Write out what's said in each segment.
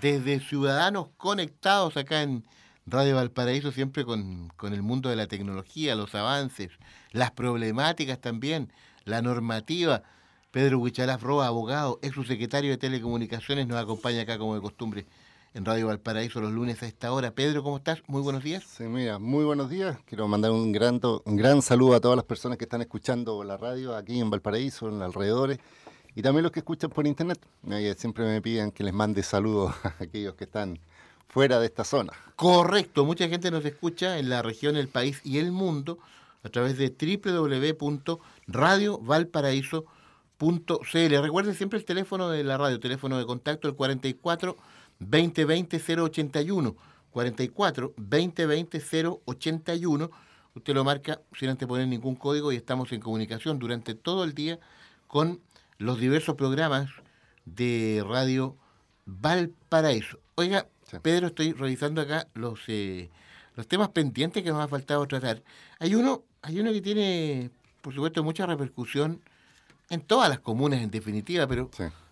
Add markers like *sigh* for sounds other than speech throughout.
desde Ciudadanos Conectados acá en Radio Valparaíso, siempre con, con, el mundo de la tecnología, los avances, las problemáticas también, la normativa. Pedro Huichalaf Roa, abogado, ex subsecretario de Telecomunicaciones, nos acompaña acá como de costumbre en Radio Valparaíso los lunes a esta hora. Pedro, ¿cómo estás? Muy buenos días. Sí, mira, muy buenos días. Quiero mandar un gran, un gran saludo a todas las personas que están escuchando la radio aquí en Valparaíso, en los alrededores y también los que escuchan por internet. Siempre me piden que les mande saludos *laughs* a aquellos que están fuera de esta zona. Correcto, mucha gente nos escucha en la región, el país y el mundo a través de www.radiovalparaíso.cl. Recuerden siempre el teléfono de la radio, teléfono de contacto, el 44 2020 081. 44 2020 081. Usted lo marca sin anteponer ningún código y estamos en comunicación durante todo el día con los diversos programas de Radio Valparaíso. Oiga, Pedro, estoy revisando acá los, eh, los temas pendientes que nos ha faltado tratar. Hay uno, hay uno que tiene, por supuesto, mucha repercusión en todas las comunas, en definitiva, pero,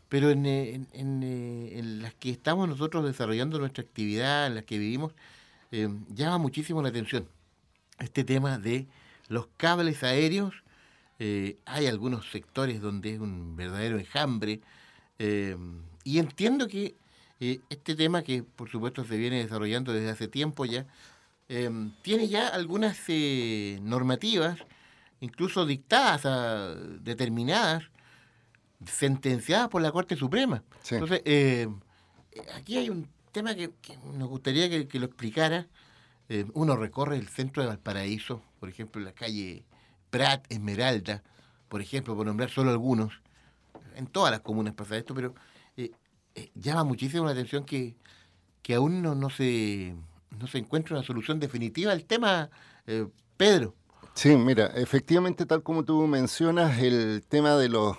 pero en, eh, en, las que estamos nosotros desarrollando nuestra actividad, en las que vivimos, eh, llama muchísimo la atención este tema de los cables aéreos eh, hay algunos sectores donde es un verdadero enjambre. Eh, y entiendo que eh, este tema, que por supuesto se viene desarrollando desde hace tiempo ya, tiene ya algunas normativas, incluso dictadas, determinadas, sentenciadas por la Corte Suprema. Entonces, aquí hay un tema que, nos gustaría que, que lo explicara. uno recorre el centro de Valparaíso, por ejemplo, en la calle Prat, Esmeralda, por ejemplo, por nombrar solo algunos. En todas las comunas pasa esto, pero eh, eh, llama muchísimo la atención que, que aún no, no, se, no se encuentra una solución definitiva al tema, eh, Pedro. Sí, mira, efectivamente, tal como tú mencionas, el tema de los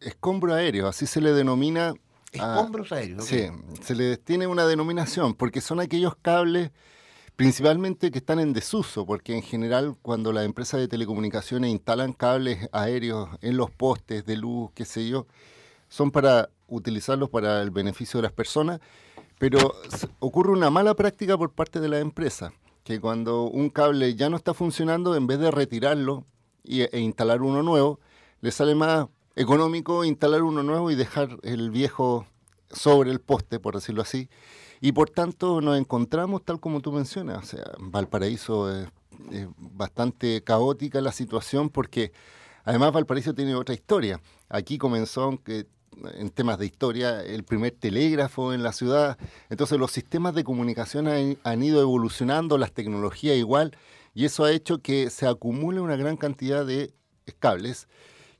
escombros aéreos, así se le denomina. Escombros aéreos. Sí, se le tiene una denominación, porque son aquellos cables principalmente que están en desuso, porque en general cuando las empresas de telecomunicaciones instalan cables aéreos en los postes de luz, qué sé yo, son para utilizarlos para el beneficio de las personas, pero ocurre una mala práctica por parte de la empresa, que cuando un cable ya no está funcionando, en vez de retirarlo e instalar uno nuevo, le sale más económico instalar uno nuevo y dejar el viejo sobre el poste, por decirlo así, y por tanto nos encontramos tal como tú mencionas, o sea, Valparaíso es, bastante caótica la situación porque además Valparaíso tiene otra historia. Aquí comenzó en temas de historia el primer telégrafo en la ciudad, entonces los sistemas de comunicación han, ido evolucionando, las tecnologías igual, y eso ha hecho que se acumule una gran cantidad de cables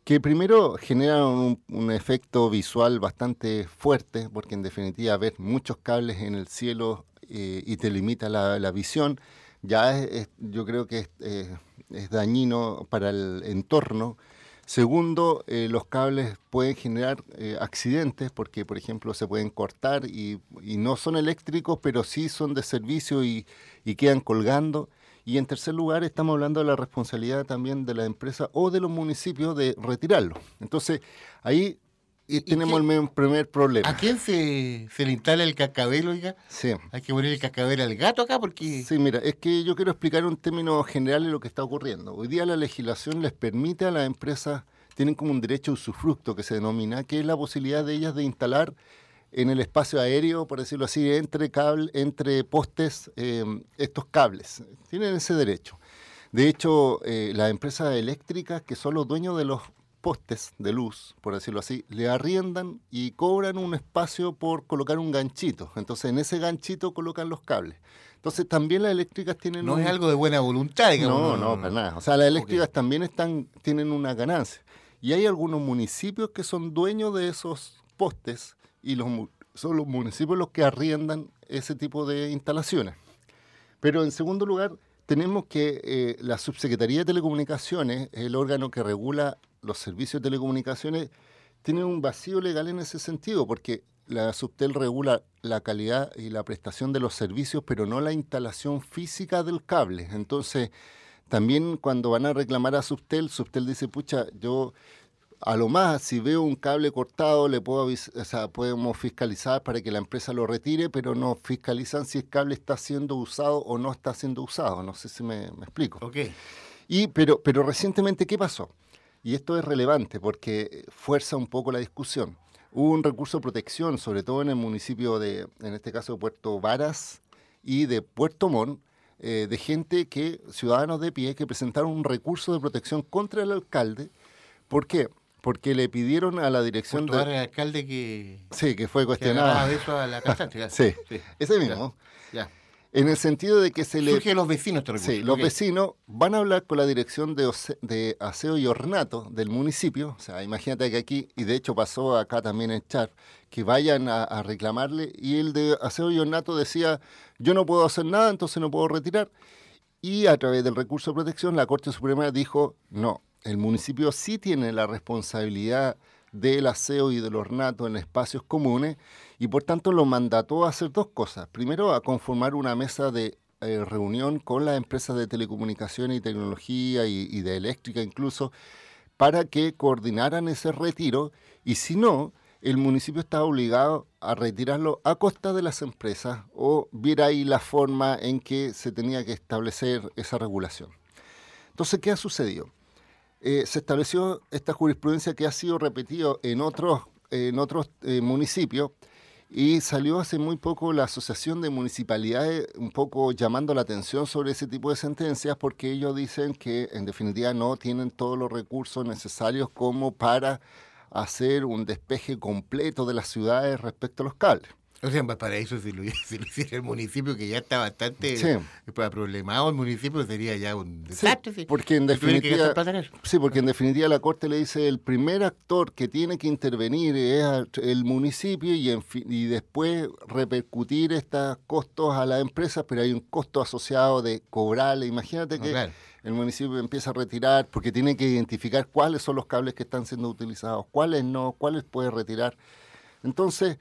que primero generan un, efecto visual bastante fuerte, porque en definitiva ver muchos cables en el cielo eh, y te limita la, visión, ya yo creo que es, dañino para el entorno. Segundo, eh, los cables pueden generar eh, accidentes porque, por ejemplo, se pueden cortar y, no son eléctricos, pero sí son de servicio y, y quedan colgando. Y en tercer lugar, estamos hablando de la responsabilidad también de la empresa o de los municipios de retirarlo. Entonces, ahí tenemos el primer problema. ¿A quién se, se le instala el cascabel, oiga? Sí. Hay que poner el cascabel al gato acá porque... Sí, mira, es que yo quiero explicar un término general de lo que está ocurriendo. Hoy día la legislación les permite a las empresas, tienen como un derecho usufructo que se denomina, que es la posibilidad de ellas de instalar en el espacio aéreo, por decirlo así, entre, cable, entre postes, em, estos cables. Tienen ese derecho. De hecho, eh, las empresas eléctricas, que son los dueños de los postes de luz, por decirlo así, le arriendan y cobran un espacio por colocar un ganchito. Entonces, en ese ganchito colocan los cables. Entonces, también las eléctricas tienen... No es algo de buena voluntad, digamos. No, no, para nada. O sea, las eléctricas también están, tienen una ganancia. Y hay algunos municipios que son dueños de esos postes y los, son los municipios los que arriendan ese tipo de instalaciones. Pero en segundo lugar, tenemos que eh, la Subsecretaría de Telecomunicaciones, el órgano que regula los servicios de telecomunicaciones, tiene un vacío legal en ese sentido, porque la Subtel regula la calidad y la prestación de los servicios, pero no la instalación física del cable. Entonces, también cuando van a reclamar a Subtel, Subtel dice, pucha, yo a lo más, si veo un cable cortado, le puedo o sea, podemos fiscalizar para que la empresa lo retire, pero no fiscalizan si el cable está siendo usado o no está siendo usado. No sé si me, explico. Okay. Y, pero, pero recientemente, ¿qué pasó? Y esto es relevante porque fuerza un poco la discusión. Hubo un recurso de protección, sobre todo en el municipio de, en este caso, de Puerto Varas y de Puerto Montt, eh, de gente que, ciudadanos de pie, que presentaron un recurso de protección contra el alcalde. ¿Por qué? Porque le pidieron a la dirección de... alcalde que... Sí, que fue cuestionado. eso a la sí, sí, ese mismo. ya. En el sentido de que se le... Surge los vecinos, te Sí, los vecinos van a hablar con la dirección de, de, aseo y ornato del municipio. O sea, imagínate que aquí, y de hecho pasó acá también en Char, que vayan a, reclamarle. Y el de aseo y ornato decía, yo no puedo hacer nada, entonces no puedo retirar. Y a través del recurso de protección, la Corte Suprema dijo, no, el municipio sí tiene la responsabilidad del aseo y del ornato en espacios comunes y por tanto lo mandató a hacer dos cosas. Primero, a conformar una mesa de eh, reunión con las empresas de telecomunicaciones y tecnología y, de eléctrica incluso, para que coordinaran ese retiro y si no, el municipio estaba obligado a retirarlo a costa de las empresas o viera ahí la forma en que se tenía que establecer esa regulación. Entonces, ¿qué ha sucedido? Eh, se estableció esta jurisprudencia que ha sido repetido en otros, en otros eh, municipios y salió hace muy poco la Asociación de Municipalidades un poco llamando la atención sobre ese tipo de sentencias porque ellos dicen que en definitiva no tienen todos los recursos necesarios como para hacer un despeje completo de las ciudades respecto a los cables. O sea, para eso *laughs* si lo, hiciera el municipio, que ya está bastante sí. problemado, el municipio sería ya un desastre. Sí, porque en definitiva, sí, porque en definitiva la Corte le dice el primer actor que tiene que intervenir es el municipio y, y después repercutir estos costos a las empresas, pero hay un costo asociado de cobrarle. Imagínate que el municipio empieza a retirar porque tiene que identificar cuáles son los cables que están siendo utilizados, cuáles no, cuáles puede retirar. Entonces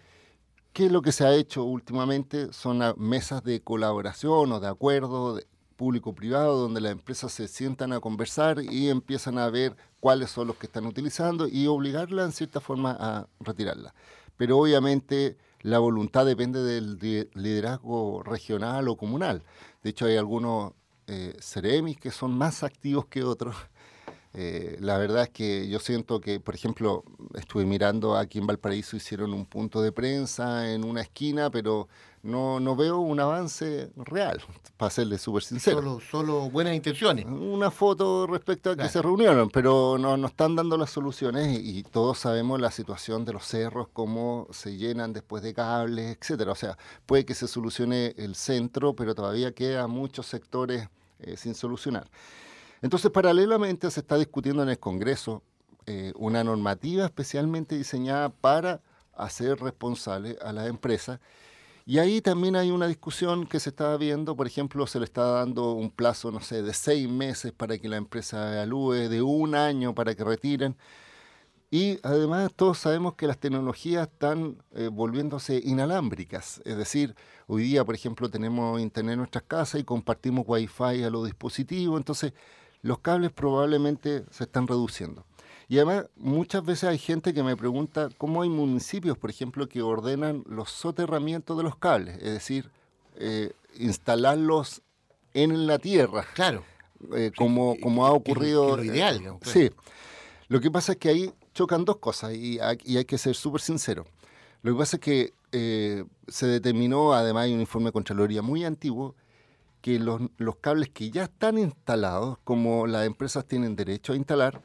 ¿Qué es lo que se ha hecho últimamente? Son mesas de colaboración o de acuerdo público-privado donde las empresas se sientan a conversar y empiezan a ver cuáles son los que están utilizando y obligarla en cierta forma a retirarla. Pero obviamente la voluntad depende del liderazgo regional o comunal. De hecho hay algunos eh, ceremis que son más activos que otros eh, la verdad es que yo siento que, por ejemplo, estuve mirando aquí en Valparaíso, hicieron un punto de prensa en una esquina, pero no, no veo un avance real, *laughs* para serle súper sincero. Solo, solo buenas intenciones. Una foto respecto a que se reunieron, pero no, no están dando las soluciones y, todos sabemos la situación de los cerros, cómo se llenan después de cables, etcétera. O sea, puede que se solucione el centro, pero todavía queda muchos sectores eh, sin solucionar. Entonces, paralelamente se está discutiendo en el Congreso eh, una normativa especialmente diseñada para hacer responsable a las empresas. Y ahí también hay una discusión que se está viendo, por ejemplo, se le está dando un plazo, no sé, de seis meses para que la empresa evalúe, de un año para que retiren. Y además todos sabemos que las tecnologías están eh, volviéndose inalámbricas. Es decir, hoy día, por ejemplo, tenemos internet en nuestras casas y compartimos wifi a los dispositivos. Entonces, los cables probablemente se están reduciendo. Y además, muchas veces hay gente que me pregunta cómo hay municipios, por ejemplo, que ordenan los soterramientos de los cables, es decir, eh, instalarlos en la tierra. Claro. Eh, como, como ha ocurrido. lo ideal. Sí. Lo que pasa es que ahí chocan dos cosas y hay, y hay que ser súper sincero. Lo que pasa es que eh, se determinó, además hay un informe de Contraloría muy antiguo, que los, cables que ya están instalados, como las empresas tienen derecho a instalar,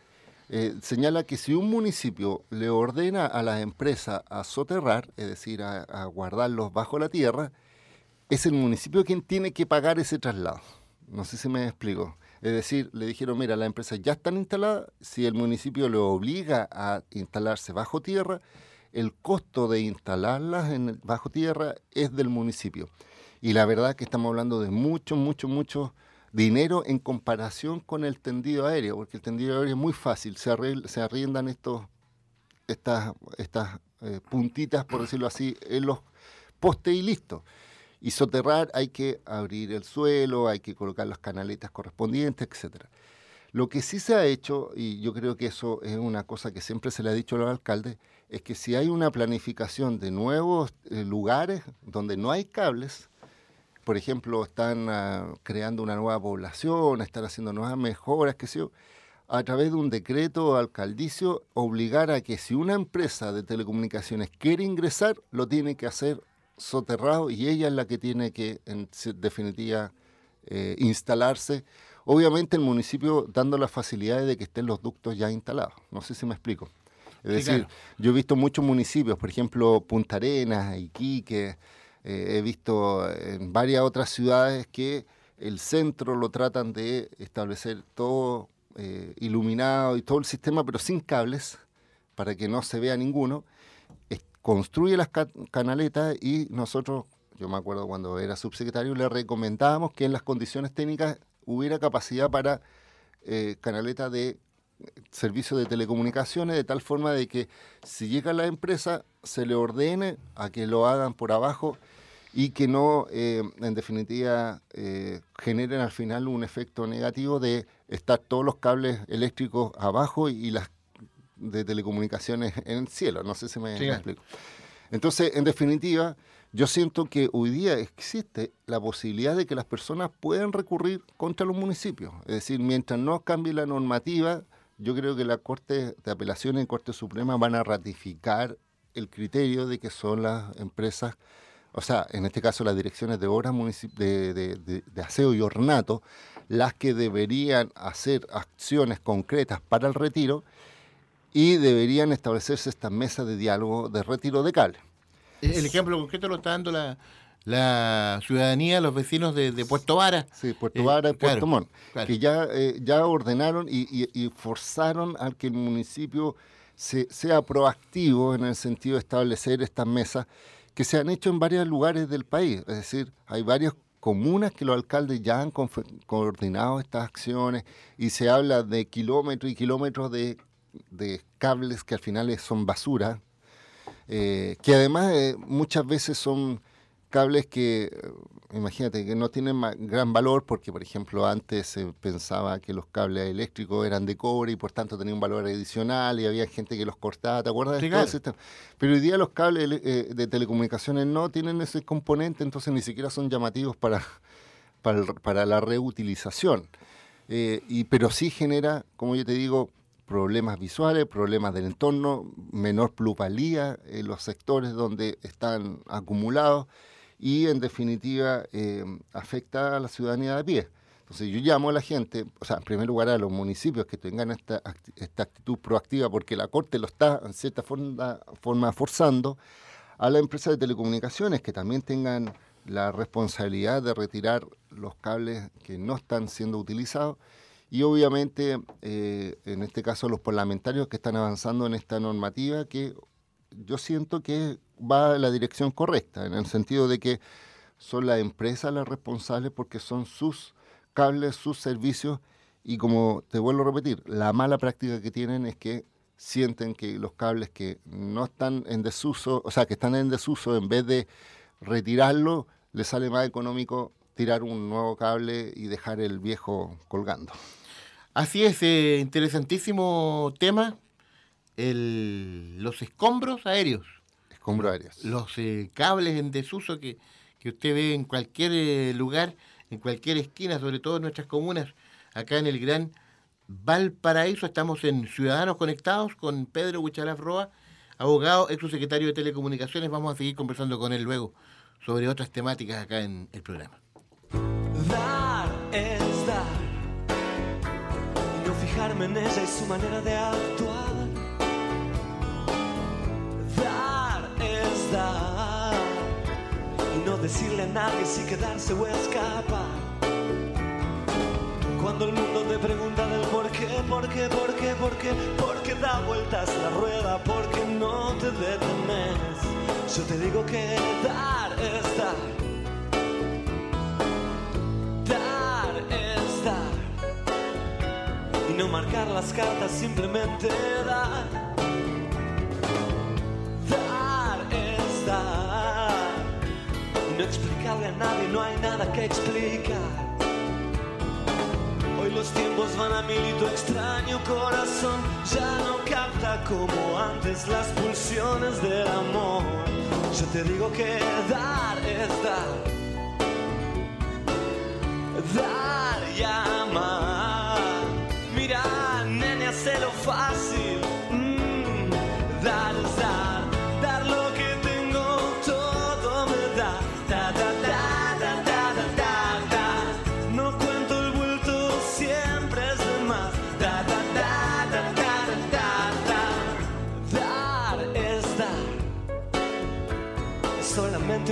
eh, señala que si un municipio le ordena a las empresas a soterrar, es decir, a, guardarlos bajo la tierra, es el municipio quien tiene que pagar ese traslado. No sé si me explico. Es decir, le dijeron, mira, las empresas ya están instaladas, si el municipio le obliga a instalarse bajo tierra, el costo de instalarlas en bajo tierra es del municipio. Y la verdad que estamos hablando de mucho, mucho, mucho dinero en comparación con el tendido aéreo, porque el tendido aéreo es muy fácil, se, se arriendan estos, estas, estas eh, puntitas, por decirlo así, en los postes y listo. Y soterrar hay que abrir el suelo, hay que colocar las canaletas correspondientes, etcétera. Lo que sí se ha hecho, y yo creo que eso es una cosa que siempre se le ha dicho a los alcaldes, es que si hay una planificación de nuevos eh, lugares donde no hay cables, por ejemplo, están ah, creando una nueva población, están haciendo nuevas mejoras, que sé yo, a través de un decreto alcaldicio, obligar a que si una empresa de telecomunicaciones quiere ingresar, lo tiene que hacer soterrado y ella es la que tiene que, en definitiva, eh, instalarse. Obviamente el municipio dando las facilidades de que estén los ductos ya instalados. No sé si me explico. Es decir, yo he visto muchos municipios, por ejemplo, Punta Arenas, Iquique, eh, he visto en varias otras ciudades que el centro lo tratan de establecer todo eh, iluminado y todo el sistema, pero sin cables, para que no se vea ninguno. construye las canaletas y nosotros, yo me acuerdo cuando era subsecretario, le recomendábamos que en las condiciones técnicas hubiera capacidad para eh, canaletas de servicio de telecomunicaciones de tal forma de que si llega la empresa se le ordene a que lo hagan por abajo y que no, eh, en definitiva, eh, generen al final un efecto negativo de estar todos los cables eléctricos abajo y, las de telecomunicaciones en el cielo. No sé si me, explico. Entonces, en definitiva, yo siento que hoy día existe la posibilidad de que las personas puedan recurrir contra los municipios. Es decir, mientras no cambie la normativa, yo creo que la Corte de Apelaciones y Corte Suprema van a ratificar el criterio de que son las empresas o sea, en este caso las direcciones de obras de, de, aseo y ornato, las que deberían hacer acciones concretas para el retiro y deberían establecerse estas mesas de diálogo de retiro de cable. El ejemplo concreto lo está dando la, ciudadanía, los vecinos de, Puerto Vara. Sí, Puerto Vara y Puerto Montt, que ya, eh, ya ordenaron y, forzaron al que el municipio sea proactivo en el sentido de establecer estas mesas que se han hecho en varios lugares del país. Es decir, hay varias comunas que los alcaldes ya han coordinado estas acciones y se habla de kilómetros y kilómetros de, cables que al final son basura, eh, que además eh, muchas veces son cables que imagínate que no tienen gran valor porque, por ejemplo, antes se pensaba que los cables eléctricos eran de cobre y por tanto tenían un valor adicional y había gente que los cortaba, ¿te acuerdas de esto? Pero hoy día los cables eh, de telecomunicaciones no tienen ese componente, entonces ni siquiera son llamativos para, *laughs* para, la reutilización. Eh, y, pero sí genera, como yo te digo, problemas visuales, problemas del entorno, menor plusvalía en los sectores donde están acumulados y en definitiva eh, afecta a la ciudadanía de a pie. Entonces yo llamo a la gente, o sea, en primer lugar a los municipios que tengan esta, esta actitud proactiva, porque la Corte lo está en cierta forma, forma forzando, a la empresa de telecomunicaciones que también tengan la responsabilidad de retirar los cables que no están siendo utilizados y obviamente eh, en este caso los parlamentarios que están avanzando en esta normativa que yo siento que va en la dirección correcta, en el sentido de que son las empresas las responsables porque son sus cables, sus servicios, y como te vuelvo a repetir, la mala práctica que tienen es que sienten que los cables que no están en desuso, o sea, que están en desuso, en vez de retirarlo, les sale más económico tirar un nuevo cable y dejar el viejo colgando. Así es, eh, interesantísimo tema, los escombros aéreos. Aéreos. Los eh, cables en desuso que, que, usted ve en cualquier eh, lugar, en cualquier esquina, sobre todo en nuestras comunas, acá en el Gran Valparaíso. Estamos en Ciudadanos Conectados con Pedro Huchalaf Roa, abogado, ex secretario de Telecomunicaciones. Vamos a seguir conversando con él luego sobre otras temáticas acá en el programa. Dar es dar. no fijarme en ella y su manera de actuar. Y no decirle a nadie si quedarse o escapar. Cuando el mundo te pregunta del por qué, por qué, por qué, por qué, porque da vueltas la rueda, porque no te detenes. Yo te digo que dar es dar. Dar es dar. Y no marcar las cartas, simplemente. Dar no explicarle a nadie, no hay nada que explicar. Hoy los tiempos van a mil y tu extraño corazón ya no capta como antes las pulsiones del amor. Yo te digo que dar es dar.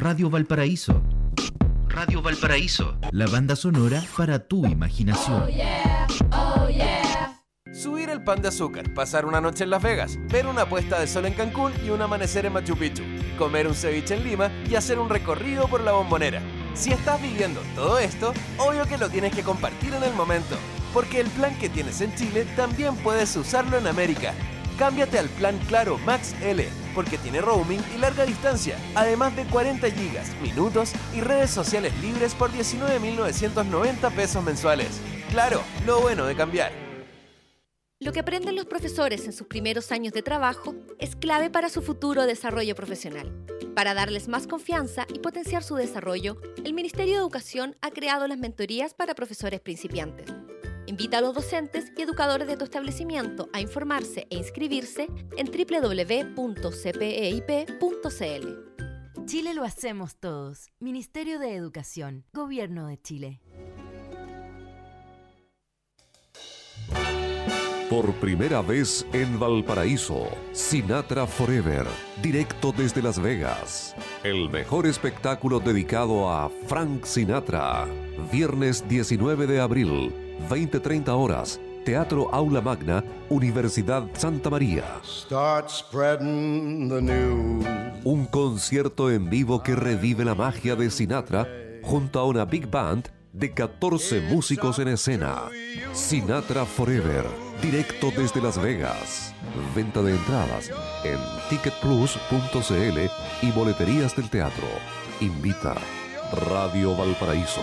Radio Valparaíso. Radio Valparaíso. La banda sonora para tu imaginación. Subir el pan de azúcar, pasar una noche en Las Vegas, ver una puesta de sol en Cancún y un amanecer en Machu Picchu, comer un ceviche en Lima y hacer un recorrido por la bombonera. Si estás viviendo todo esto, obvio que lo tienes que compartir en el momento, porque el plan que tienes en Chile también puedes usarlo en América. Cámbiate al plan Claro Max L, porque tiene roaming y larga distancia, además de 40 gigas, minutos y redes sociales libres por 19.990 pesos mensuales. Claro, lo bueno de cambiar. Lo que aprenden los profesores en sus primeros años de trabajo es clave para su futuro desarrollo profesional. Para darles más confianza y potenciar su desarrollo, el Ministerio de Educación ha creado las mentorías para profesores principiantes. Invita a los docentes y educadores de tu establecimiento a informarse e inscribirse en www.cpeip.cl. Chile lo hacemos todos. Ministerio de Educación. Gobierno de Chile. Por primera vez en Valparaíso, Sinatra Forever, directo desde Las Vegas. El mejor espectáculo dedicado a Frank Sinatra. Viernes 19 de abril, 20-30 horas. Teatro Aula Magna, Universidad Santa María. Start spreading the news. Un concierto en vivo que revive la magia de Sinatra junto a una big band de 14 músicos en escena. Sinatra Forever, directo desde Las Vegas. Venta de entradas en ticketplus.cl y boleterías del teatro. Invita Radio Valparaíso.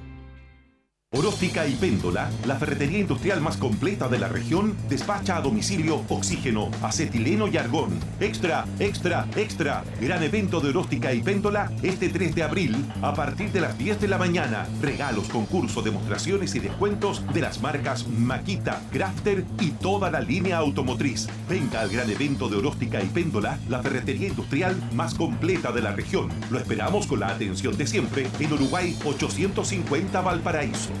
Oróstica y Péndola, la ferretería industrial más completa de la región, despacha a domicilio oxígeno, acetileno y argón. Extra, extra, extra. Gran evento de Oróstica y Péndola este 3 de abril a partir de las 10 de la mañana. Regalos, concursos, demostraciones y descuentos de las marcas Maquita, Crafter y toda la línea automotriz. Venga al gran evento de Oróstica y Péndola, la ferretería industrial más completa de la región. Lo esperamos con la atención de siempre en Uruguay 850 Valparaíso.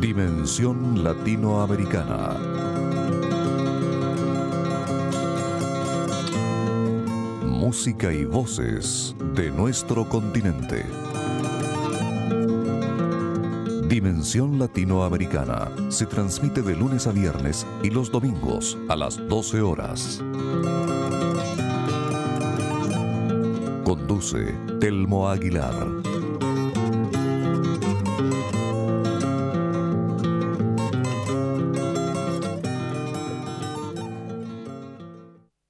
Dimensión Latinoamericana. Música y voces de nuestro continente. Dimensión Latinoamericana se transmite de lunes a viernes y los domingos a las 12 horas. Conduce Telmo Aguilar.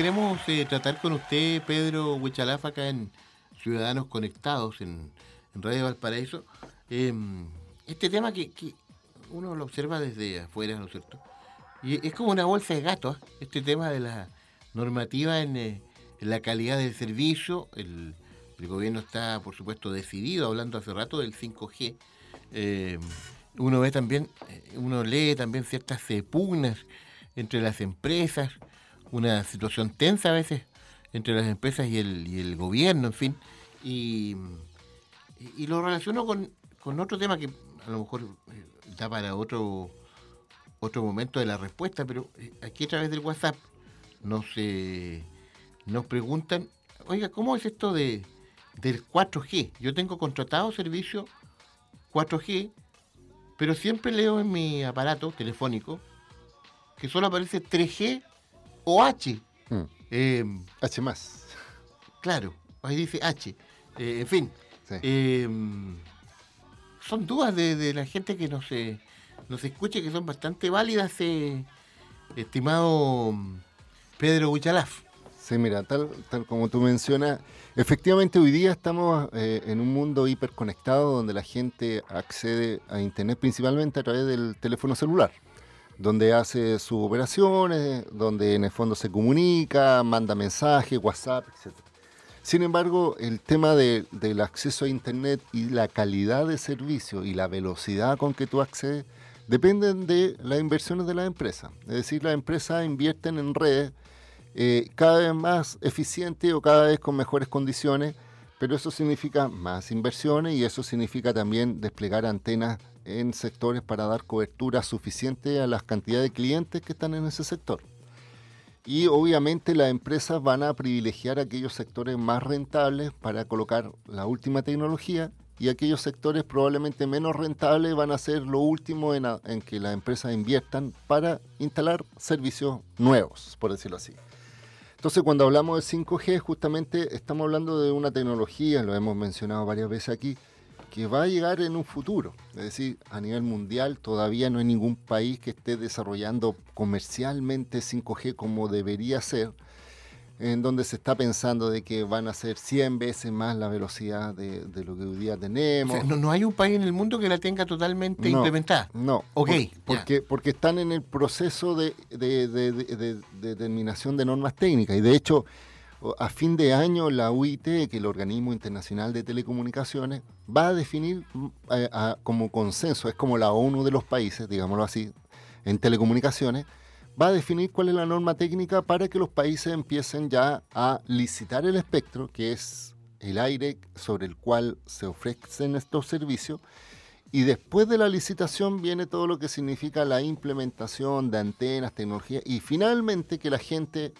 Queremos eh, tratar con usted, Pedro Huichalaf, acá en Ciudadanos Conectados, en, en Radio Valparaíso. eh, este tema que, uno lo observa desde afuera, ¿no es cierto? Y es como una bolsa de gato, ¿eh? este tema de la normativa en, eh, la calidad del servicio. El, gobierno está, por supuesto, decidido, hablando hace rato del 5G. Eh, uno ve también, eh, uno lee también ciertas pugnas entre las empresas, una situación tensa a veces entre las empresas y el, y el gobierno, en fin. Y, y lo relaciono con, con otro tema que a lo mejor eh, da para otro otro momento de la respuesta, pero eh, aquí a través del WhatsApp nos, eh, nos preguntan, oiga, ¿cómo es esto de, del 4G? Yo tengo contratado servicio 4G, pero siempre leo en mi aparato telefónico que solo aparece 3G o H. Mm. Eh, H más. Claro, ahí dice H. Eh, en fin, Sí. eh, son dudas de, de la gente que nos, nos escucha que son bastante válidas, eh, estimado mm, Pedro Huichalaf. Sí, mira, tal, tal como tú mencionas, efectivamente hoy día estamos eh, en un mundo hiperconectado donde la gente accede a Internet principalmente a través del teléfono celular, donde hace sus operaciones, donde en el fondo se comunica, manda mensajes, WhatsApp, etc. Sin embargo, el tema de- del acceso a Internet y la calidad de servicio y la velocidad con que tú accedes dependen de las inversiones de las empresas. Es decir, las empresas invierten en redes eh, cada vez más eficiente o cada vez con mejores condiciones, pero eso significa más inversiones y eso significa también desplegar antenas en sectores para dar cobertura suficiente a las cantidades de clientes que están en ese sector. Y obviamente las empresas van a privilegiar aquellos sectores más rentables para colocar la última tecnología y aquellos sectores probablemente menos rentables van a ser lo último en, a- en que las empresas inviertan para instalar servicios nuevos, por decirlo así. Entonces, cuando hablamos de 5G, justamente estamos hablando de una tecnología, lo hemos mencionado varias veces aquí, que va a llegar en un futuro. Es decir, a nivel mundial todavía no hay ningún país que esté desarrollando comercialmente 5G como debería ser, en donde se está pensando de que van a ser 100 veces más la velocidad de, de lo que hoy día O tenemos. sea, no, no hay un país en el mundo que la tenga totalmente No, implementada. No. Ok, por- porque, porque están en el proceso de, de- de- de- de- de determinación de normas técnicas. Y de hecho, o- a fin de año, la UIT, que es el Organismo Internacional de Telecomunicaciones, va a definir mm, como consenso, es como la ONU de los países, digámoslo así, en telecomunicaciones, va a definir cuál es la norma técnica para que los países empiecen ya a licitar el espectro, que es el aire sobre el cual se ofrecen estos servicios, y después de la licitación viene todo lo que significa la implementación de antenas, tecnología y finalmente que la gente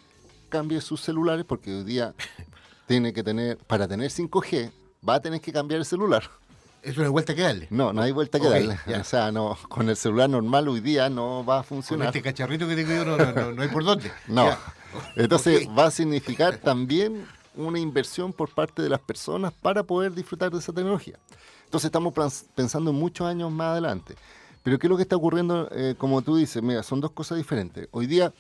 cambie sus celulares porque hoy día *laughs* tiene que tener, para tener 5G, va a tener que cambiar el celular. Es una vuelta que darle. No, no hay vuelta que darle. ya. O sea, no, con el celular normal hoy día no va a Con funcionar. este cacharrito que tengo yo no, no, no, no hay por dónde. *laughs* No. Ya. Entonces va a significar también una inversión por parte de las personas para poder disfrutar de esa tecnología. Entonces estamos pensando en muchos años más adelante. Pero ¿qué es lo que está ocurriendo? Eh, como tú dices, mira, son dos cosas diferentes. Hoy día,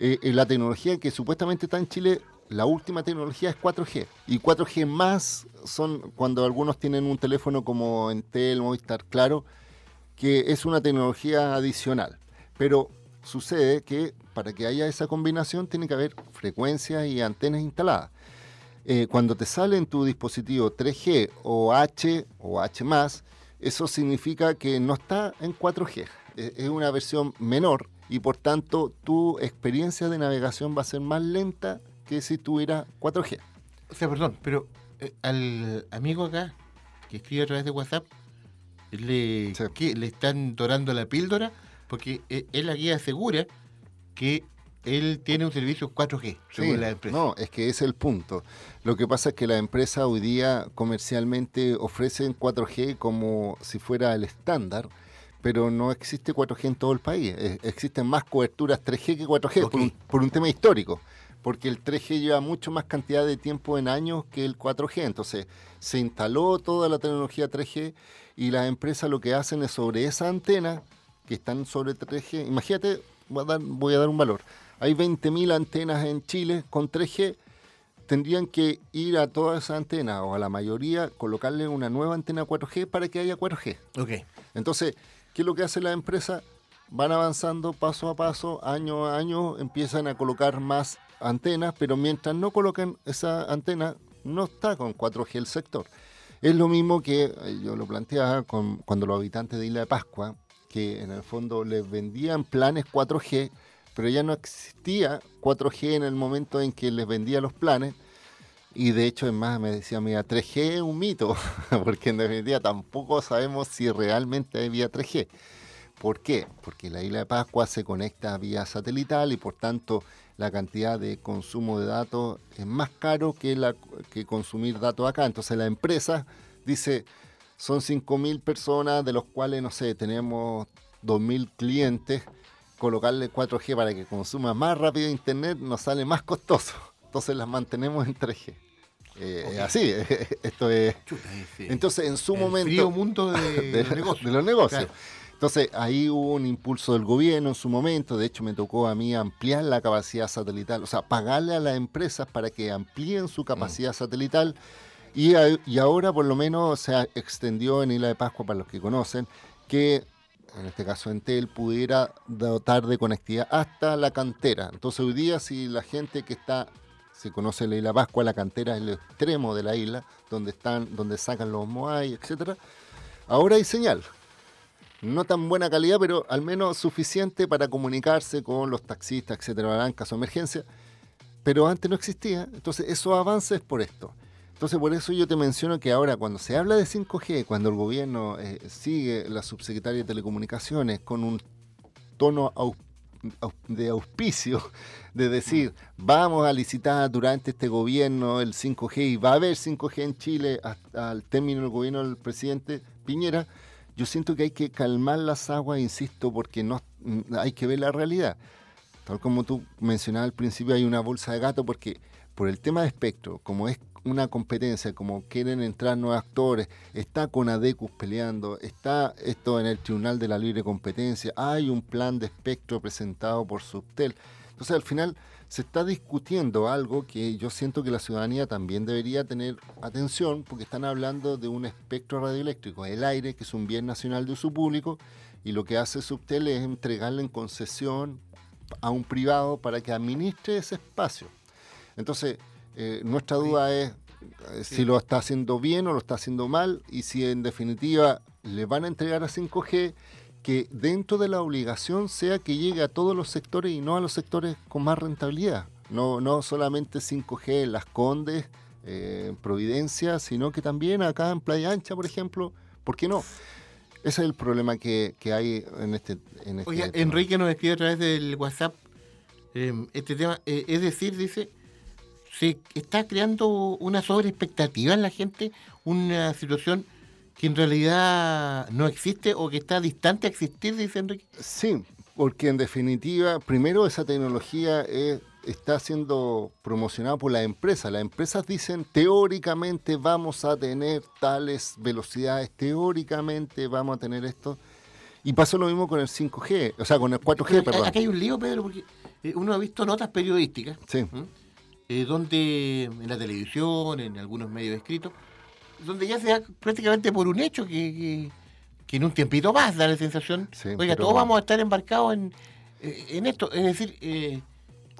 eh, la tecnología que supuestamente está en Chile, la última tecnología es 4G. Y 4G más son cuando algunos tienen un teléfono como Entel, Movistar, claro, que es una tecnología adicional. Pero sucede que para que haya esa combinación tiene que haber frecuencias y antenas instaladas. Eh, cuando te sale en tu dispositivo 3G o H o H eso significa que no está en 4G. Eh, Es una versión menor y por tanto tu experiencia de navegación va a ser más lenta que si tuviera 4G. O sea, perdón, pero eh, al amigo acá que escribe a través de WhatsApp, le, ¿qué? le están dorando la píldora porque eh, él aquí asegura que él tiene un servicio 4G, según Sí, la empresa. No, es que ese es el punto. Lo que pasa es que las empresas hoy día comercialmente ofrecen 4G como si fuera el estándar, pero no existe 4G en todo el país. Existen más coberturas 3G que 4G por, un, por un tema histórico, porque el 3G lleva mucho más cantidad de tiempo en años que el 4G. Entonces se instaló toda la tecnología 3G y las empresas lo que hacen es sobre esa antena que están sobre 3G. Imagínate, voy a dar, voy a dar un valor. hay 20.000 antenas en Chile con 3G, tendrían que ir a todas esas antenas o a la mayoría colocarle una nueva antena 4G para que haya 4G. Ok. Entonces, ¿qué es lo que hace la empresa? Van avanzando paso a paso, año a año, empiezan a colocar más antenas, pero mientras no coloquen esa antena, no está con 4G el sector. Es lo mismo que eh, yo lo planteaba cuando los habitantes de Isla de Pascua, que en el fondo les vendían planes 4G, pero ya no existía 4G en el momento en que les vendía los planes. Y de hecho, es más, me decía, mira, 3G es un mito, *laughs* porque en definitiva tampoco sabemos si realmente había 3G. ¿Por qué? Porque la isla de Pascua se conecta vía satelital y por tanto la cantidad de consumo de datos es más caro que, que consumir datos acá. Entonces la empresa dice, son 5.000 personas, de los cuales, no sé, tenemos 2.000 clientes, colocarle 4G para que consuma más rápido Internet nos sale más costoso. Entonces las mantenemos en 3G. Eh. Así, *laughs* esto es... Entonces, en su el momento... frío mundo *laughs* de los negocios. de los negocios. Claro. Entonces, ahí hubo un impulso del gobierno en su momento. De hecho, me tocó a mí ampliar la capacidad satelital, o sea, pagarle a las empresas para que amplíen su capacidad satelital. Y, a- y ahora, por lo menos, se extendió en Isla de Pascua, para los que conocen, que en este caso Entel pudiera dotar de conectividad hasta la cantera. Entonces, hoy día, si la gente que está se conoce la isla Pascua, la cantera es el extremo de la isla, donde están, donde sacan los moai, etcétera. Ahora hay señal. No tan buena calidad, pero al menos suficiente para comunicarse con los taxistas, etcétera, en caso de emergencia. Pero antes no existía. Entonces, esos avances por esto. Entonces, por eso yo te menciono que ahora, cuando se habla de 5G, cuando el gobierno eh, sigue la subsecretaria de Telecomunicaciones con un tono au- au- de auspicio de decir vamos a licitar durante este gobierno el 5G y va a haber 5G en Chile hasta el término del gobierno del presidente Piñera, yo siento que hay que calmar las aguas, insisto, porque no mm, hay que ver la realidad. Tal como tú mencionabas al principio, hay una bolsa de gato porque por el tema de espectro, como es una competencia, como quieren entrar nuevos actores, está con ADECUS peleando, está esto en el Tribunal de la Libre Competencia, hay un plan de espectro presentado por Subtel. Entonces al final se está discutiendo algo que yo siento que la ciudadanía también debería tener atención porque están hablando de un espectro radioeléctrico, el aire, que es un bien nacional de uso público, y lo que hace Subtel es entregarle en concesión a un privado para que administre ese espacio. Entonces, eh, nuestra duda es eh, si lo está haciendo bien o lo está haciendo mal y si en definitiva le van a entregar a 5G que dentro de la obligación sea que llegue a todos los sectores y no a los sectores con más rentabilidad. No, no solamente 5G en Las Condes, eh, en Providencia, sino que también acá en Playa Ancha, por ejemplo. ¿Por qué no? Ese es el problema que, que hay en este, en este Oye, tema. Enrique nos escribe a través del WhatsApp eh, este tema. eh, es decir, dice, se está creando una sobreexpectativa en la gente, una situación que en realidad no existe o que está distante a existir, dice Enrique. Sí, porque en definitiva, primero esa tecnología es- está siendo promocionada por las empresas. Las empresas dicen, teóricamente vamos a tener tales velocidades, teóricamente vamos a tener esto. Y pasó lo mismo con el 5G, o sea, con el 4G, Pero perdón. Acá hay un lío, Pedro, porque eh, uno ha visto notas periodísticas Sí. Eh, donde en la televisión, en algunos medios escritos, donde ya se da prácticamente por un hecho que, que, que en un tiempito más da la sensación, oiga, todos vamos a estar embarcados en, eh, en esto. Es decir, eh,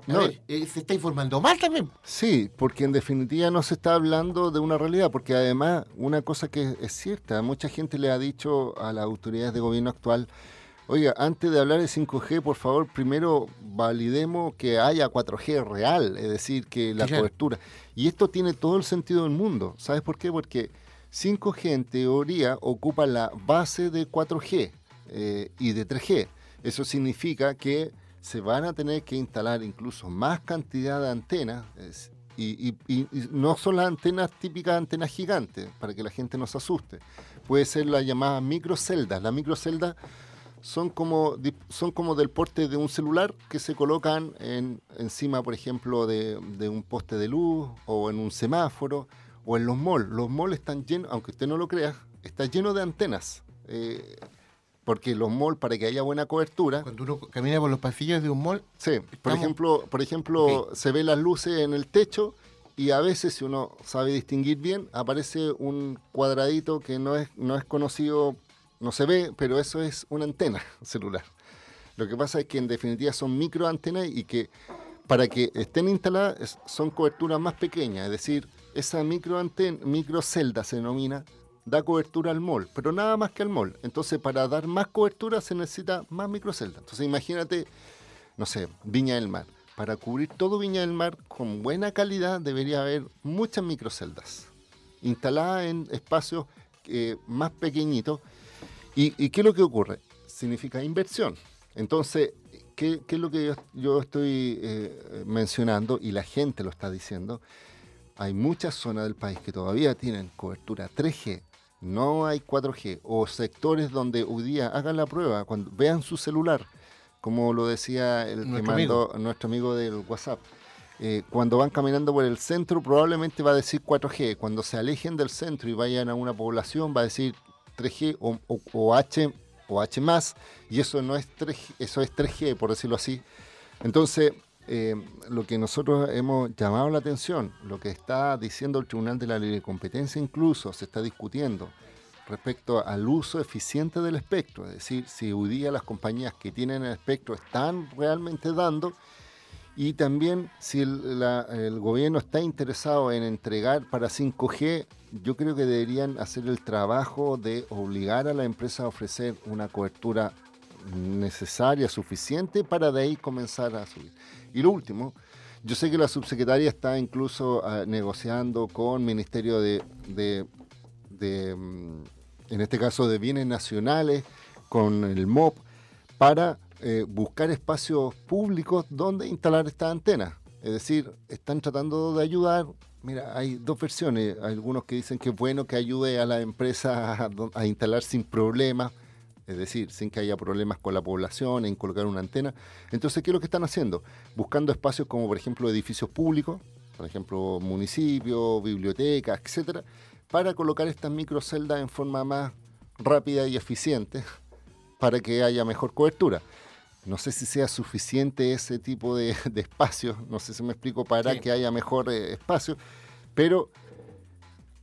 No. ver, eh, se está informando mal también. Sí, porque en definitiva no se está hablando de una realidad, porque además una cosa que es cierta, mucha gente le ha dicho a las autoridades de gobierno actual, oiga, antes de hablar de 5G, por favor, primero validemos que haya 4G real, es decir, que la claro. cobertura. Y esto tiene todo el sentido del mundo. ¿Sabes por qué? Porque 5G en teoría ocupa la base de 4G eh, y de 3G. Eso significa que se van a tener que instalar incluso más cantidad de antenas. es- y, y- y- no son las antenas típicas antenas gigantes, para que la gente no se asuste. Puede ser la llamada microceldas. Las microceldas son como, son como del porte de un celular que se colocan en, encima, por ejemplo, de, de un poste de luz o en un semáforo o en los malls. Los malls están llenos, aunque usted no lo crea, está lleno de antenas. Eh, porque los malls, para que haya buena cobertura... Cuando uno camina por los pasillos de un mall... Sí, por ejemplo, por ejemplo se ve las luces en el techo y a veces, si uno sabe distinguir bien, aparece un cuadradito que no es, no es conocido, no se ve, pero eso es una antena *laughs* celular. Lo que pasa es que en definitiva son microantenas y que para que estén instaladas son coberturas más pequeñas, es decir, esa microantena, microcelda se denomina, da cobertura al mall, pero nada más que al mall. Entonces, para dar más cobertura se necesita más microcelda. Entonces, imagínate, no sé, Viña del Mar. Para cubrir todo Viña del Mar con buena calidad debería haber muchas microceldas instaladas en espacios eh, más pequeñitos. ¿Y, y qué es lo que ocurre? Significa inversión. Entonces, ¿qué, qué es lo que yo, yo estoy eh, mencionando y la gente lo está diciendo? Hay muchas zonas del país que todavía tienen cobertura 3G, no hay 4G, o sectores donde hoy día hagan la prueba, cuando vean su celular, como lo decía el que Nuestro mandó nuestro amigo del WhatsApp. eh, cuando van caminando por el centro probablemente va a decir 4G. Cuando se alejen del centro y vayan a una población va a decir 3G o, H o H más y eso no es 3G, eso es 3G por decirlo así. Entonces eh, lo que nosotros hemos llamado la atención, lo que está diciendo el Tribunal de la Libre Competencia incluso se está discutiendo respecto al uso eficiente del espectro, es decir, si hoy día las compañías que tienen el espectro están realmente dando y también si el, gobierno está interesado en entregar para 5G, yo creo que deberían hacer el trabajo de obligar a la empresa a ofrecer una cobertura necesaria, suficiente, para de ahí comenzar a subir. Y lo último, yo sé que la subsecretaria está incluso ah, negociando con Ministerio de, de- de, mm, en este caso, de Bienes Nacionales, con el MOP, para eh, buscar espacios públicos donde instalar estas antenas. Es decir, están tratando de ayudar. Mira, hay dos versiones. Algunos que dicen que es bueno que ayude a la empresa *laughs* a instalar sin problemas, es decir, sin que haya problemas con la población en colocar una antena. Entonces, ¿qué es lo que están haciendo? Buscando espacios como, por ejemplo, edificios públicos, por ejemplo, municipios, bibliotecas, etcétera, para colocar estas microceldas en forma más rápida y eficiente *laughs* para que haya mejor cobertura. No sé si sea suficiente ese tipo de, *laughs* de espacio, no sé si me explico, para Sí. que haya mejor eh, espacio, pero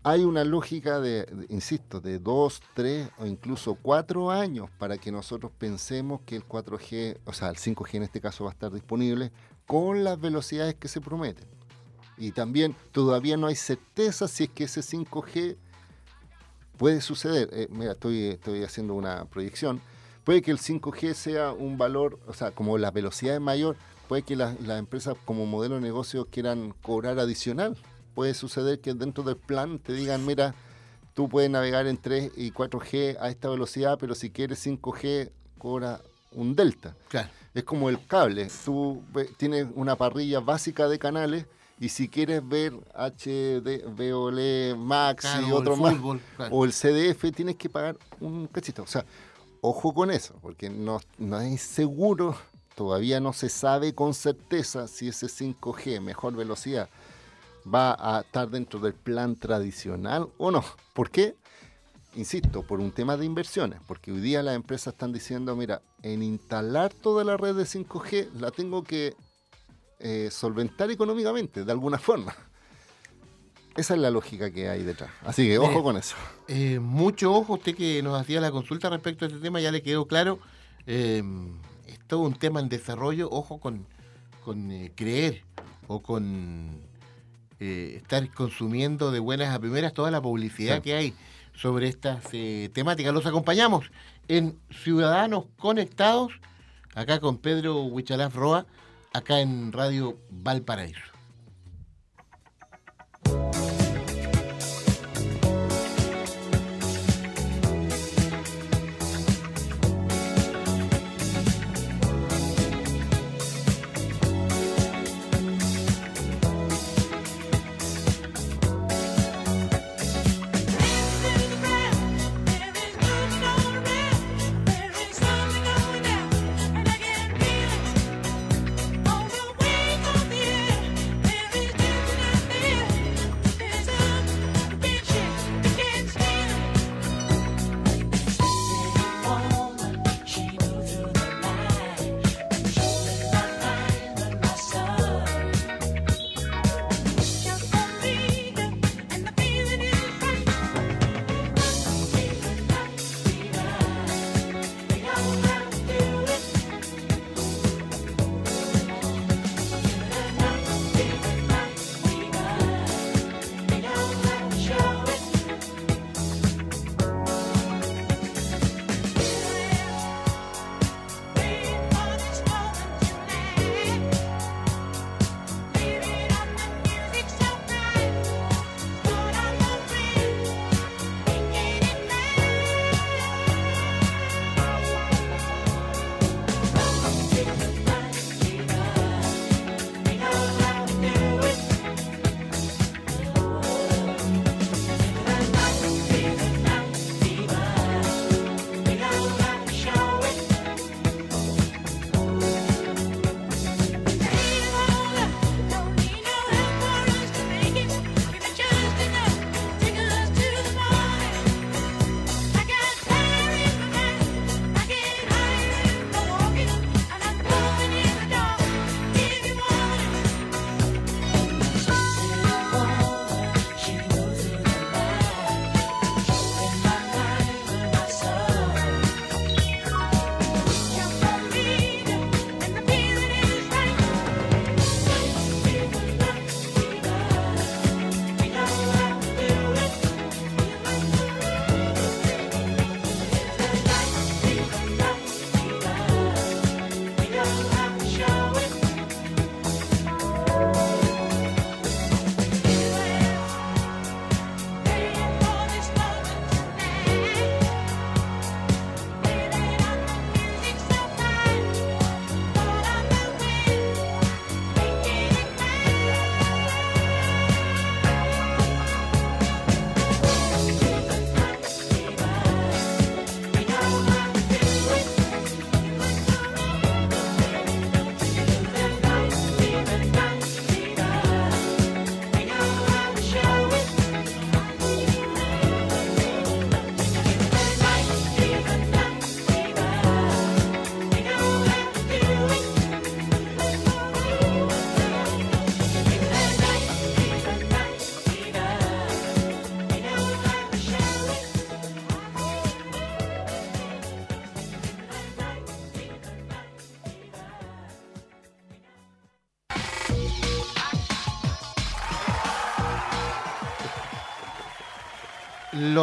hay una lógica de, de, insisto, de dos, tres o incluso cuatro años para que nosotros pensemos que el 4G, o sea, el 5G en este caso va a estar disponible con las velocidades que se prometen. Y también todavía no hay certeza si es que ese 5G puede suceder. Eh, mira, estoy, estoy haciendo una proyección. Puede que el 5G sea un valor, o sea, como la velocidad es mayor, puede que las empresas como modelo de negocio quieran cobrar adicional. Puede suceder que dentro del plan te digan, mira, tú puedes navegar en 3 y 4G a esta velocidad, pero si quieres 5G, cobra un delta. Claro. Es como el cable. Tú tienes una parrilla básica de canales y si quieres ver HD, VOL, Max Claro, y otro más, claro. o el CDF, tienes que pagar un cachito. O sea, ojo con eso, porque no, no es seguro, todavía no se sabe con certeza si ese 5G, mejor velocidad, va a estar dentro del plan tradicional o no. ¿Por qué? Insisto, por un tema de inversiones, porque hoy día las empresas están diciendo, mira, en instalar toda la red de 5G la tengo que eh, solventar económicamente, de alguna forma. Esa es la lógica que hay detrás. Así que ojo Mire, con eso. Eh, mucho ojo, usted que nos hacía la consulta respecto a este tema, ya le quedó claro. eh, es todo un tema en desarrollo, ojo con, con eh, creer o con eh, estar consumiendo de buenas a primeras toda la publicidad Sí. que hay sobre estas eh, temáticas. Los acompañamos en Ciudadanos Conectados, acá con Pedro Huichalaf Roa, acá en Radio Valparaíso.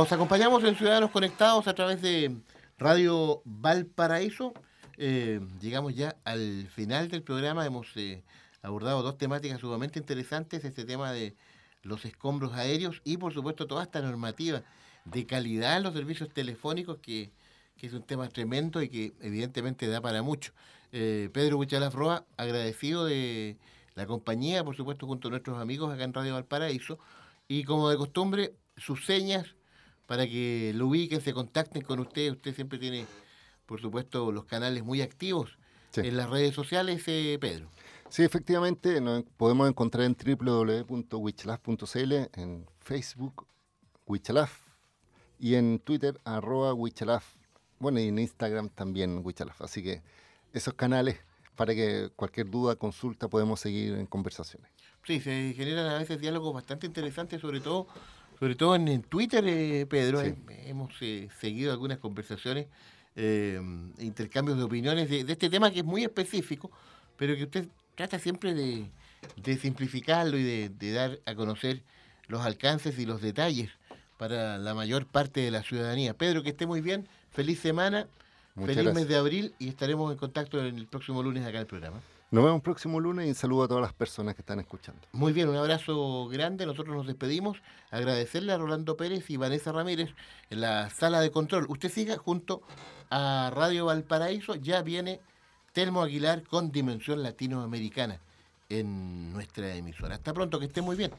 Los acompañamos en Ciudadanos Conectados a través de Radio Valparaíso. Eh, llegamos ya al final del programa. Hemos eh, abordado dos temáticas sumamente interesantes. Este tema de los escombros aéreos y, por supuesto, toda esta normativa de calidad en los servicios telefónicos que, es un tema tremendo y que evidentemente da para mucho. Eh, Pedro Huichalaf Roa, agradecido de la compañía, por supuesto, junto a nuestros amigos acá en Radio Valparaíso. Y como de costumbre, sus señas para que lo ubiquen, se contacten con usted. Usted siempre tiene, por supuesto, los canales muy activos en las redes sociales, eh, Pedro. Sí, efectivamente, nos podemos encontrar en www.wichalaf.cl, en Facebook, Wichalaf, y en Twitter, arroba Wichalaf. Bueno, y en Instagram también, Wichalaf. Así que esos canales, para que cualquier duda, consulta, podemos seguir en conversaciones. Sí, se generan a veces diálogos bastante interesantes, sobre todo sobre todo en, Twitter, eh, Pedro, eh, hemos eh, seguido algunas conversaciones, intercambios de opiniones de, este tema que es muy específico, pero que usted trata siempre de, simplificarlo y de, dar a conocer los alcances y los detalles para la mayor parte de la ciudadanía. Pedro, que esté muy bien, feliz semana, feliz mes de abril y estaremos en contacto el próximo lunes acá en el programa. Nos vemos próximo lunes y un saludo a todas las personas que están escuchando. Muy bien, un abrazo grande. Nosotros nos despedimos. Agradecerle a Rolando Pérez y Vanessa Ramírez en la sala de control. Usted siga junto a Radio Valparaíso. Ya viene Telmo Aguilar con Dimensión Latinoamericana en nuestra emisora. Hasta pronto, que esté muy bien.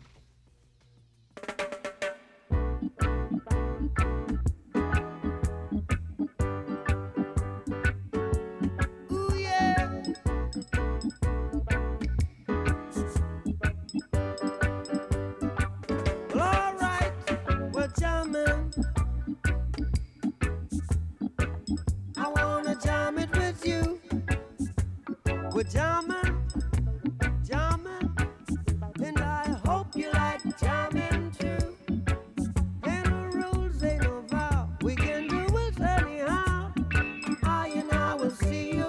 jamming, jamming, and I hope you like jamming too. Rules no we can do it anyhow. I and I will see you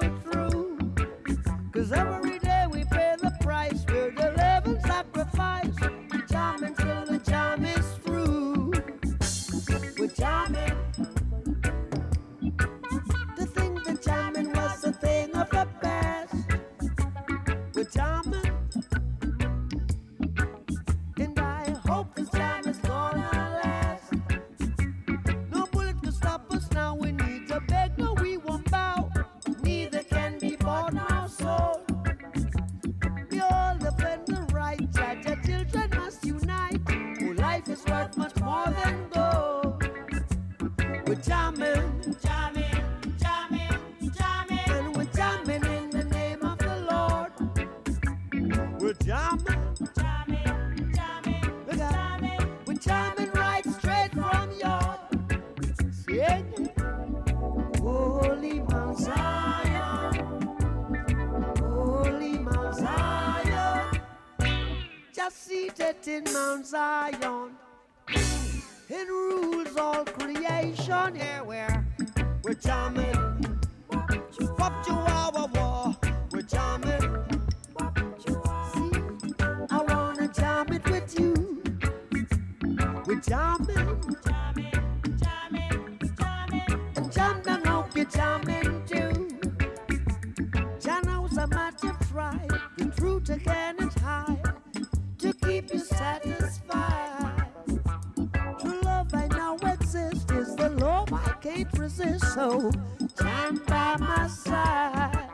Cause every day we pay the price, we're. Satisfied. True love I know exists is the love I can't resist. So stand by my side.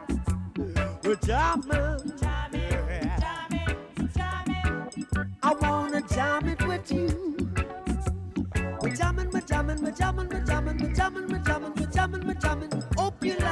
We're jamming. I wanna jam it with you. We're jamming, we're jamming, we're jamming, we're jamming, we're jamming, we're jamming, we're jamming, we're jamming. Hope you like